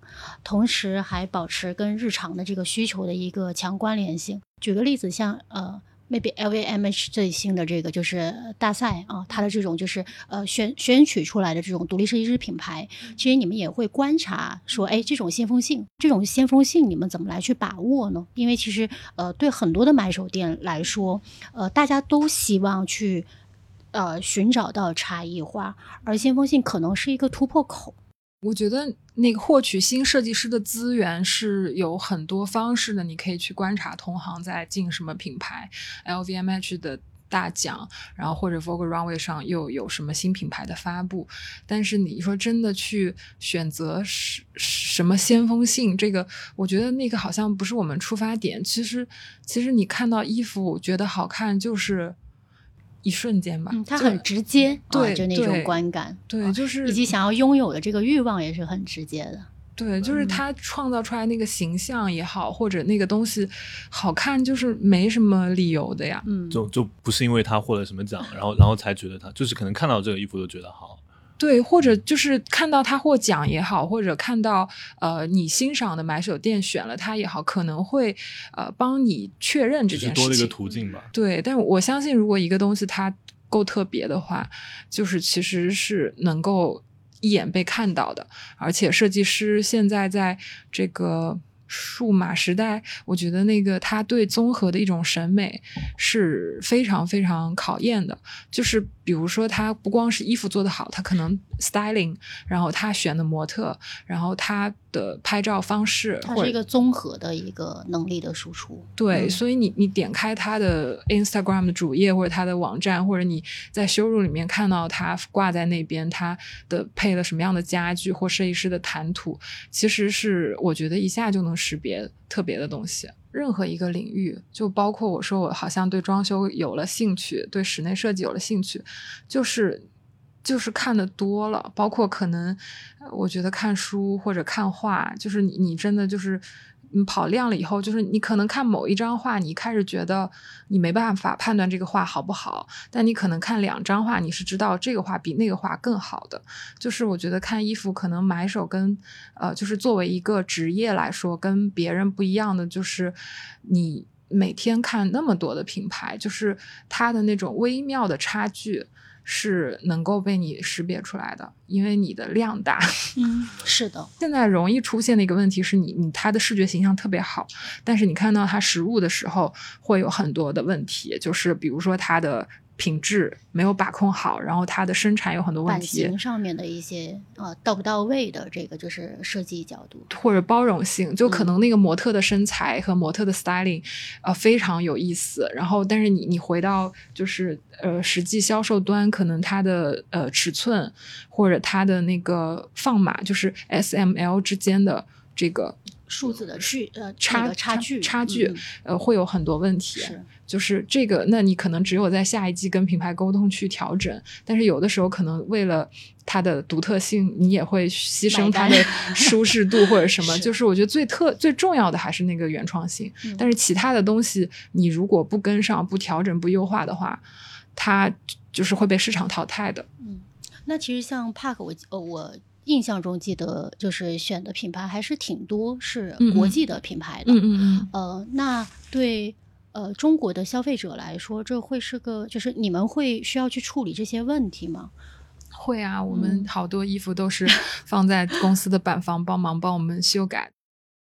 同时还保持跟日常的这个需求的一个强关联性。举个例子，像呃，maybe LVMH 最新的这个就是大赛啊，它的这种就是呃选选取出来的这种独立设计师品牌，其实你们也会观察说，哎，这种先锋性，这种先锋性你们怎么来去把握呢？因为其实呃，对很多的买手店来说，呃，大家都希望去。呃，寻找到差异化，而先锋性可能是一个突破口。我觉得那个获取新设计师的资源是有很多方式的，你可以去观察同行在进什么品牌，LVMH 的大奖，然后或者 Vogue Runway 上又有什么新品牌的发布。但是你说真的去选择什什么先锋性，这个我觉得那个好像不是我们出发点。其实，其实你看到衣服觉得好看就是。一瞬间吧，它很直接，对，就那种观感，对，就是以及想要拥有的这个欲望也是很直接的，对，就是他创造出来那个形象也好，或者那个东西好看，就是没什么理由的呀，嗯，就就不是因为他获了什么奖，然后然后才觉得他，就是可能看到这个衣服就觉得好。对，或者就是看到他获奖也好，或者看到呃你欣赏的买手店选了他也好，可能会呃帮你确认这件事情，多了一个途径吧。对，但我相信，如果一个东西它够特别的话，就是其实是能够一眼被看到的，而且设计师现在在这个。数码时代，我觉得那个他对综合的一种审美是非常非常考验的。就是比如说，他不光是衣服做得好，他可能 styling，然后他选的模特，然后他。的拍照方式，它是一个综合的一个能力的输出。对，所以你你点开他的 Instagram 的主页或者他的网站，或者你在修路里面看到他挂在那边，他的配了什么样的家具或设计师的谈吐，其实是我觉得一下就能识别特别的东西。任何一个领域，就包括我说我好像对装修有了兴趣，对室内设计有了兴趣，就是。就是看的多了，包括可能，我觉得看书或者看画，就是你你真的就是你跑量了以后，就是你可能看某一张画，你开始觉得你没办法判断这个画好不好，但你可能看两张画，你是知道这个画比那个画更好的。就是我觉得看衣服，可能买手跟呃，就是作为一个职业来说，跟别人不一样的就是你每天看那么多的品牌，就是它的那种微妙的差距。是能够被你识别出来的，因为你的量大。嗯，是的。现在容易出现的一个问题是你，你他的视觉形象特别好，但是你看到他实物的时候，会有很多的问题，就是比如说他的。品质没有把控好，然后它的生产有很多问题。版型上面的一些呃到不到位的这个就是设计角度，或者包容性，就可能那个模特的身材和模特的 styling，呃非常有意思。然后但是你你回到就是呃实际销售端，可能它的呃尺寸或者它的那个放码，就是 S M L 之间的这个。数字的距呃差差距差距呃会有很多问题，是就是这个，那你可能只有在下一季跟品牌沟通去调整，但是有的时候可能为了它的独特性，你也会牺牲它的 舒适度或者什么。就是我觉得最特最重要的还是那个原创性，但是其他的东西你如果不跟上、不调整、不优化的话，它就是会被市场淘汰的。嗯，那其实像 Park，我呃我。印象中记得就是选的品牌还是挺多，是国际的品牌的。嗯嗯嗯。呃，那对呃中国的消费者来说，这会是个就是你们会需要去处理这些问题吗？会啊，我们好多衣服都是放在公司的板房帮忙帮我们修改。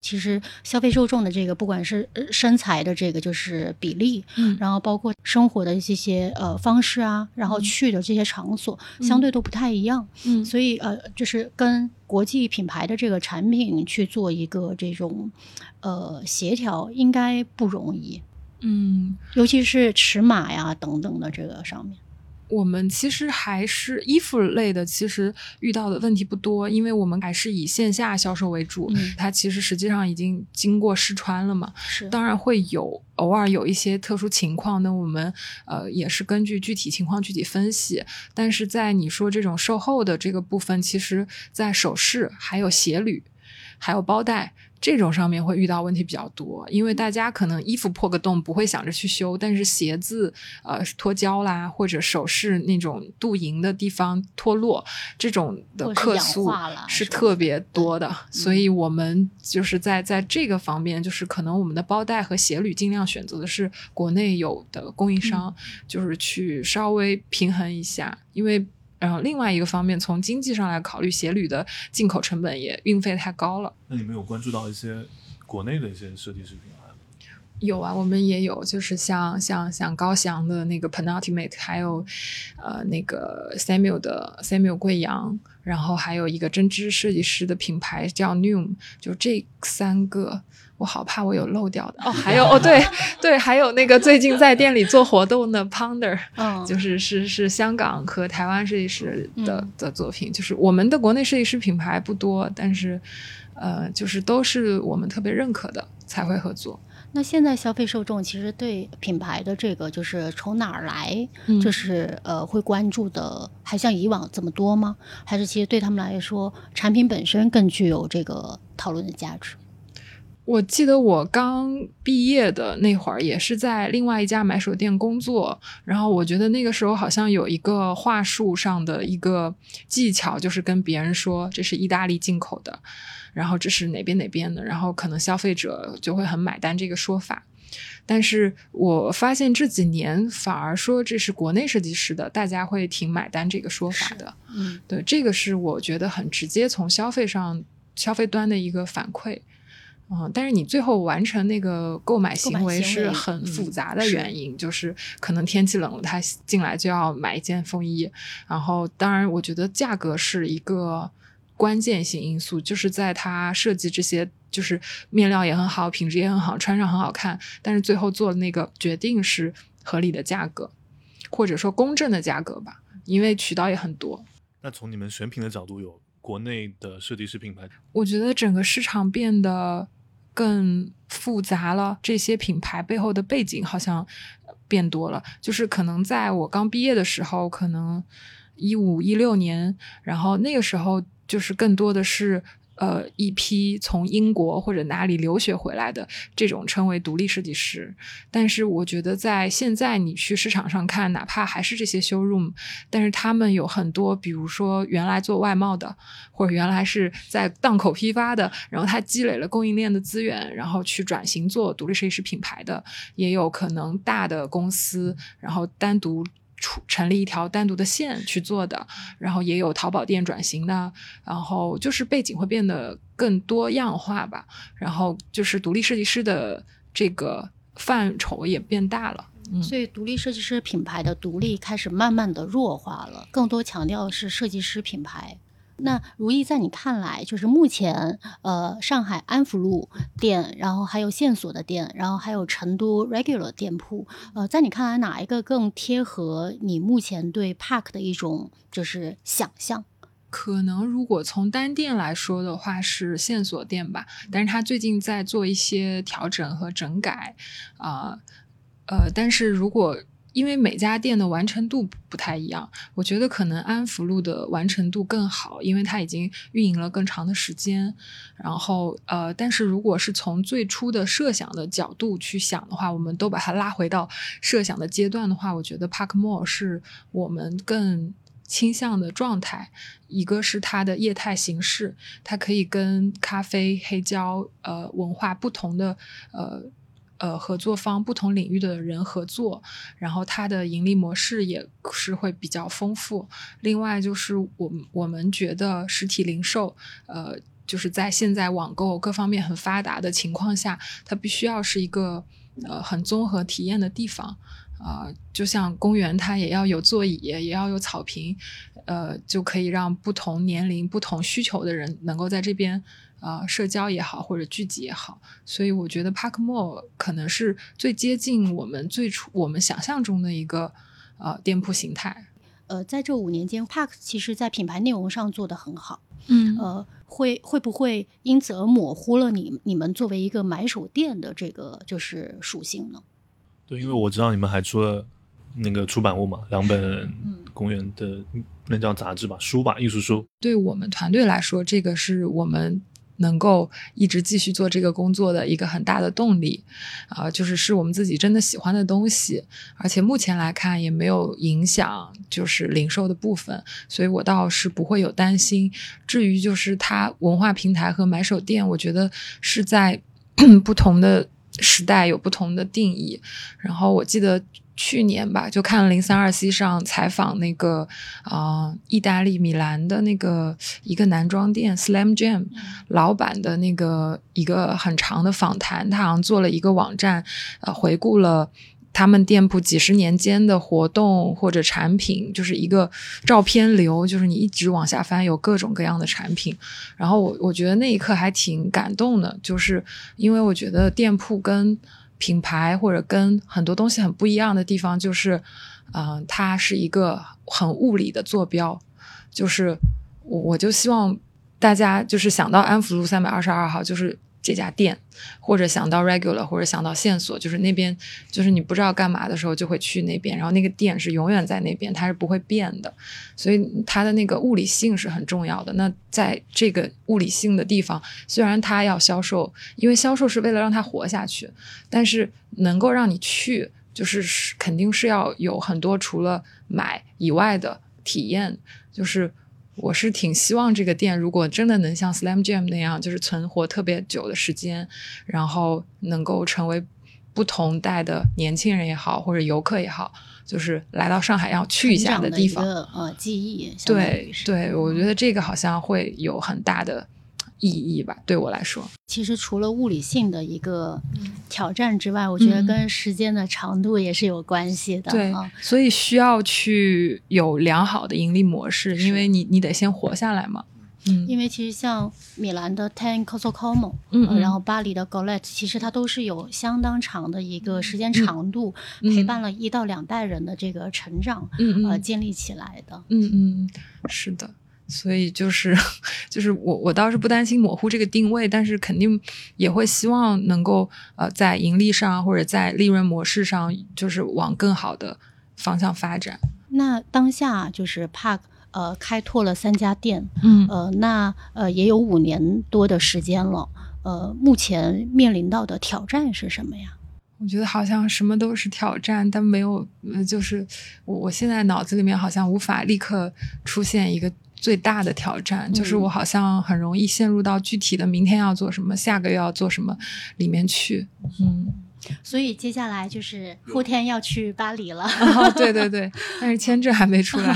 其实消费受众的这个不管是呃身材的这个就是比例，嗯。然后包括生活的这些呃方式啊，然后去的这些场所，相对都不太一样。嗯。所以呃，就是跟国际品牌的这个产品去做一个这种呃协调，应该不容易，嗯，尤其是尺码呀等等的这个上面。我们其实还是衣服类的，其实遇到的问题不多，因为我们还是以线下销售为主。嗯它其实实际上已经经过试穿了嘛，是当然会有偶尔有一些特殊情况，那我们呃也是根据具体情况具体分析。但是在你说这种售后的这个部分，其实在首饰、还有鞋履、还有包带这种上面会遇到问题比较多，因为大家可能衣服破个洞不会想着去修，但是鞋子呃脱胶啦，或者首饰那种镀银的地方脱落，这种的客诉是特别多的，所嗯。以我们就是在在这个方面，就是可能我们的包带和鞋履尽量选择的是国内有的供应商，嗯。就是去稍微平衡一下，因为。然后另外一个方面，从经济上来考虑，鞋履的进口成本也运费太高了。那你们有关注到一些国内的一些设计师品牌吗？有啊，我们也有，就是像像像高翔的那个 Penultimate，还有呃那个 Samuel 的 Samuel 贵阳，然后还有一个针织设计师的品牌叫 New，就这三个，我好怕我有漏掉的哦，还有哦对对，还有那个最近在店里做活动的 Ponder，嗯，就是是是香港和台湾设计师的、嗯的作品，就是我们的国内设计师品牌不多，但是呃，就是都是我们特别认可的才会合作。那现在消费受众其实对品牌的这个就是从哪儿来，嗯就是呃会关注的，还像以往这么多吗？还是其实对他们来说，产品本身更具有这个讨论的价值？我记得我刚毕业的那会儿，也是在另外一家买手店工作。然后我觉得那个时候好像有一个话术上的一个技巧，就是跟别人说这是意大利进口的，然后这是哪边哪边的，然后可能消费者就会很买单这个说法。但是我发现这几年反而说这是国内设计师的，大家会挺买单这个说法的。嗯对，这个是我觉得很直接从消费上、消费端的一个反馈。嗯，但是你最后完成那个购买行为是很嗯复杂的原因，就是可能天气冷了，他进来就要买一件风衣。然后，当然，我觉得价格是一个关键性因素，就是在他设计这些，就是面料也很好，品质也很好，穿上很好看，但是最后做的那个决定是合理的价格，或者说公正的价格吧，因为渠道也很多。那从你们选品的角度，有国内的设计师品牌，我觉得整个市场变得更复杂了，这些品牌背后的背景好像变多了。就是可能在我刚毕业的时候，可能一五一六年，然后那个时候就是更多的是。呃，一批从英国或者哪里留学回来的这种称为独立设计师，但是我觉得在现在你去市场上看，哪怕还是这些 showroom，但是他们有很多，比如说原来做外贸的，或者原来是在档口批发的，然后他积累了供应链的资源，然后去转型做独立设计师品牌的，也有可能大的公司，然后单独。出成立一条单独的线去做的，然后也有淘宝店转型的，然后就是背景会变得更多样化吧，然后就是独立设计师的这个范畴也变大了。嗯，所以独立设计师品牌的独立开始慢慢的弱化了，更多强调是设计师品牌。那如意，在你看来，就是目前呃上海安福路店，然后还有线索的店，然后还有成都 regular 店铺，呃，在你看来哪一个更贴合你目前对 Park 的一种就是想象？可能如果从单店来说的话，是线索店吧，但是他最近在做一些调整和整改，啊、呃，但是如果因为每家店的完成度不太一样，我觉得可能安福路的完成度更好，因为它已经运营了更长的时间。然后呃，但是如果是从最初的设想的角度去想的话，我们都把它拉回到设想的阶段的话，我觉得 Park Mall 是我们更倾向的状态。一个是它的业态形式，它可以跟咖啡、黑胶呃文化不同的呃。呃，合作方不同领域的人合作，然后它的盈利模式也是会比较丰富。另外就是我们我们觉得实体零售，呃，就是在现在网购各方面很发达的情况下，它必须要是一个呃很综合体验的地方。啊、就像公园，它也要有座椅，也要有草坪，呃，就可以让不同年龄、不同需求的人能够在这边呃社交也好，或者聚集也好。所以我觉得 Park Mall 可能是最接近我们最初我们想象中的一个呃店铺形态。呃，在这五年间，Park 其实在品牌内容上做得很好。嗯呃，会会不会因此而模糊了你你们作为一个买手店的这个就是属性呢？对，因为我知道你们还出了那个出版物嘛，两本嗯公园的那叫杂志吧，书吧，艺术书。对我们团队来说，这个是我们能够一直继续做这个工作的一个很大的动力，啊、就是是我们自己真的喜欢的东西，而且目前来看也没有影响就是零售的部分，所以我倒是不会有担心。至于就是它文化平台和买手店，我觉得是在 不同的时代有不同的定义。然后我记得去年吧，就看零三二 C 上采访那个啊、呃意大利米兰的那个一个男装店 Slam Jam 老板的那个一个很长的访谈，他好像做了一个网站，呃，回顾了。他们店铺几十年间的活动或者产品，就是一个照片流，就是你一直往下翻，有各种各样的产品。然后我我觉得那一刻还挺感动的，就是因为我觉得店铺跟品牌或者跟很多东西很不一样的地方，就是，嗯、它是一个很物理的坐标，就是我我就希望大家就是想到安福路三百二十二号，就是这家店，或者想到 regular，或者想到线索，就是那边，就是你不知道干嘛的时候就会去那边，然后那个店是永远在那边，它是不会变的，所以它的那个物理性是很重要的。那在这个物理性的地方，虽然它要销售，因为销售是为了让它活下去，但是能够让你去，就是肯定是要有很多除了买以外的体验，就是。我是挺希望这个店，如果真的能像 Slam Jam 那样，就是存活特别久的时间，然后能够成为不同代的年轻人也好，或者游客也好，就是来到上海要去一下的地方。呃记忆，对对，我觉得这个好像会有很大的意义吧，对我来说。其实除了物理性的一个挑战之外，我觉得嗯跟时间的长度也是有关系的。对啊，所以需要去有良好的盈利模式，因为你你得先活下来嘛。嗯因为其实像米兰的 Ten Corso Como，嗯嗯呃然后巴黎的 Golette，其实它都是有相当长的一个时间长度，嗯陪伴了一到两代人的这个成长，呃，嗯呃建立起来的。嗯嗯，是的。所以就是 就是我我倒是不担心模糊这个定位，但是肯定也会希望能够呃在盈利上或者在利润模式上，就是往更好的方向发展。那当下就是 Park 呃开拓了三家店，嗯呃，那呃也有五年多的时间了。呃，目前面临到的挑战是什么呀？我觉得好像什么都是挑战，但没有，呃，就是我我现在脑子里面好像无法立刻出现一个最大的挑战，就是我好像很容易陷入到具体的明天要做什么，下个月要做什么里面去。嗯，所以接下来就是后天要去巴黎了。哦，对对对，但是签证还没出来。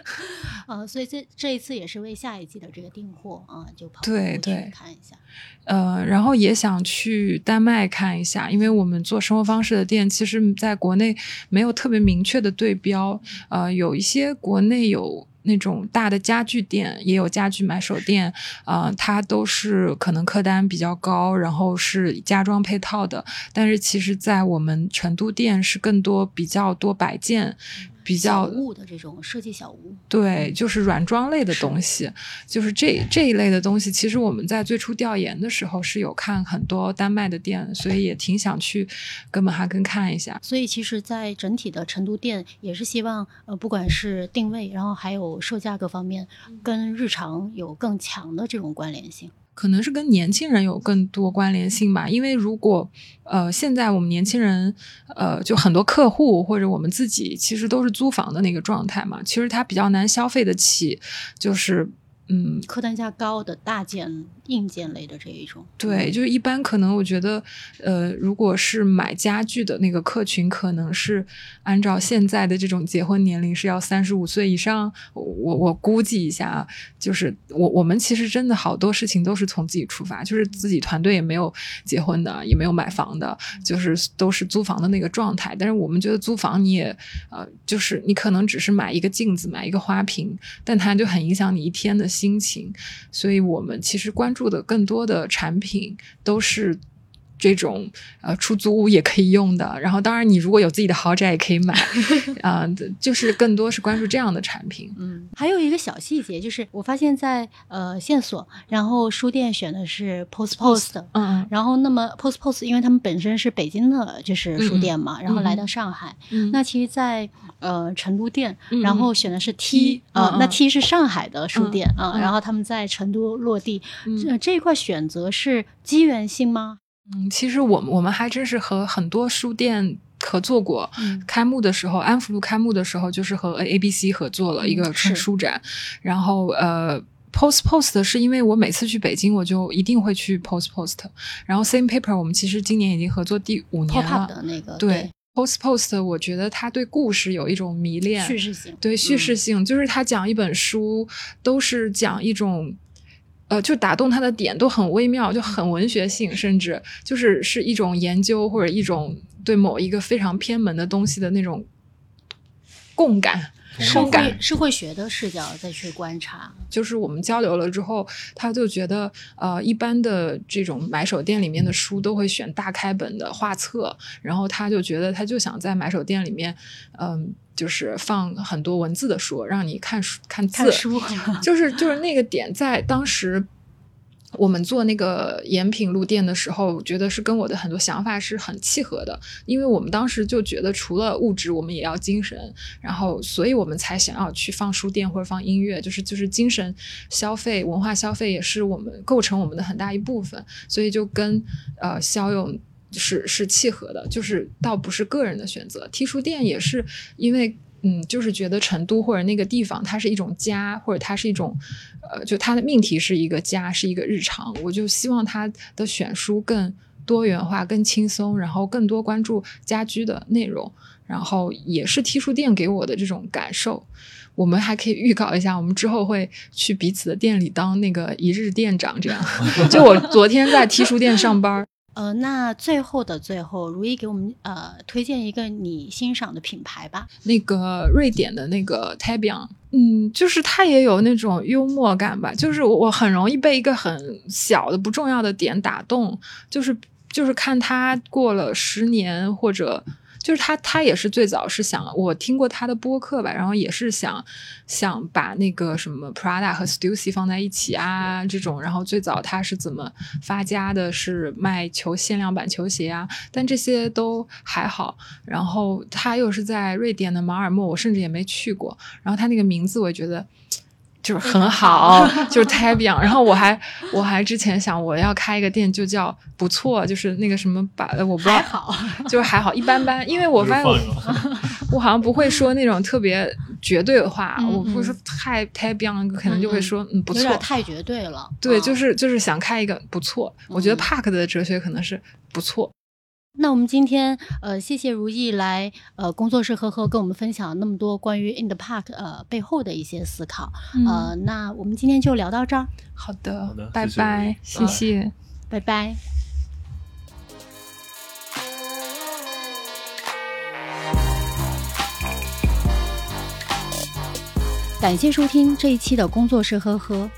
呃，所以这这一次也是为下一季的这个订货啊，就跑对对看一下。呃，然后也想去丹麦看一下，因为我们做生活方式的店，其实在国内没有特别明确的对标。呃，有一些国内有那种大的家具店，也有家具买手店，呃，它都是可能客单比较高，然后是家装配套的。但是其实，在我们成都店是更多比较多摆件。比较小物的这种设计小屋，对，就是软装类的东西，就是这这一类的东西。其实我们在最初调研的时候是有看很多丹麦的店，所以也挺想去哥本哈根看一下。所以其实，在整体的成都店也是希望，呃，不管是定位，然后还有售价各方面，跟日常有更强的这种关联性。可能是跟年轻人有更多关联性吧，因为如果呃现在我们年轻人呃就很多客户或者我们自己其实都是租房的那个状态嘛，其实他比较难消费得起，就是嗯，客单价高的大件、硬件类的这一种。对，就是一般可能我觉得，呃，如果是买家具的那个客群，可能是按照现在的这种结婚年龄是要三十五岁以上。我我估计一下，就是我我们其实真的好多事情都是从自己出发，就是自己团队也没有结婚的，也没有买房的，就是都是租房的那个状态。但是我们觉得租房你也呃，就是你可能只是买一个镜子，买一个花瓶，但它就很影响你一天的。心情，所以我们其实关注的更多的产品都是。这种呃出租屋也可以用的，然后当然你如果有自己的豪宅也可以买，啊，就是更多是关注这样的产品。嗯，还有一个小细节就是，我发现在呃线索，然后书店选的是 Post Post，嗯，然后那么 Post Post，因为他们本身是北京的，就是书店嘛，然后来到上海，那其实，在呃成都店，然后选的是 T，啊，那 T 是上海的书店啊，然后他们在成都落地，这这一块选择是机缘性吗？嗯，其实我们我们还真是和很多书店合作过。开幕的时候，安福路开幕的时候，就是和 A B C 合作了一个书展。然后呃，Post Post 是因为我每次去北京，我就一定会去 Post Post。然后 Same Paper 我们其实今年已经合作第五年了。的那个对 Post Post，我觉得他对故事有一种迷恋，叙事性。对叙事性，就是他讲一本书都是讲一种。呃，就打动他的点都很微妙，就很文学性，甚至就是是一种研究或者一种对某一个非常偏门的东西的那种共感、社会社会学的视角再去观察。就是我们交流了之后，他就觉得，呃，一般的这种买手店里面的书都会选大开本的画册，然后他就觉得，他就想在买手店里面，嗯。就是放很多文字的书，让你看书看字，就是就是那个点，在当时我们做那个延平路店的时候，觉得是跟我的很多想法是很契合的，因为我们当时就觉得除了物质，我们也要精神，然后所以我们才想要去放书店或者放音乐，就是就是精神消费、文化消费也是我们构成我们的很大一部分，所以就跟呃肖勇。是是契合的，就是倒不是个人的选择。T 书店也是因为，嗯，就是觉得成都或者那个地方，它是一种家，或者它是一种，呃，就它的命题是一个家，是一个日常。我就希望它的选书更多元化、更轻松，然后更多关注家居的内容。然后也是 T 书店给我的这种感受。我们还可以预告一下，我们之后会去彼此的店里当那个一日店长，这样。就我昨天在 T 书店上班。呃，那最后的最后，如意给我们呃推荐一个你欣赏的品牌吧。那个瑞典的那个 t a b i a n 嗯，就是它也有那种幽默感吧。就是我很容易被一个很小的不重要的点打动，就是就是看它过了十年或者。就是他，他也是最早是想我听过他的播客吧，然后也是想想把那个什么 Prada 和 Stussy 放在一起啊这种，然后最早他是怎么发家的，是卖球限量版球鞋啊，但这些都还好。然后他又是在瑞典的马尔默，我甚至也没去过。然后他那个名字，我觉得。就是很好，就是 a n 然后我还 我还之前想我要开一个店，就叫不错，就是那个什么把我不知道，就是还好一般般。因为我发现我我好像不会说那种特别绝对的话，我不是太 a n 可能就会说嗯不错，太绝对了。对，就是就是想开一个不错。我觉得 Park 的哲学可能是不错。那我们今天呃，谢谢如意来呃工作室呵呵跟我们分享那么多关于 In the Park 呃背后的一些思考呃，那我们今天就聊到这儿。好的，好的，拜拜，谢谢，拜拜。感谢收听这一期的工作室呵呵。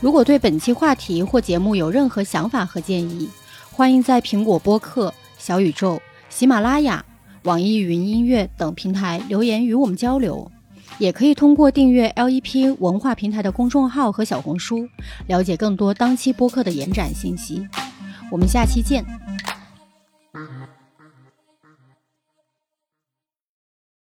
如果对本期话题或节目有任何想法和建议，欢迎在苹果播客。小宇宙、喜马拉雅、网易云音乐等平台留言与我们交流，也可以通过订阅 LEP 文化平台的公众号和小红书，了解更多当期播客的延展信息。我们下期见。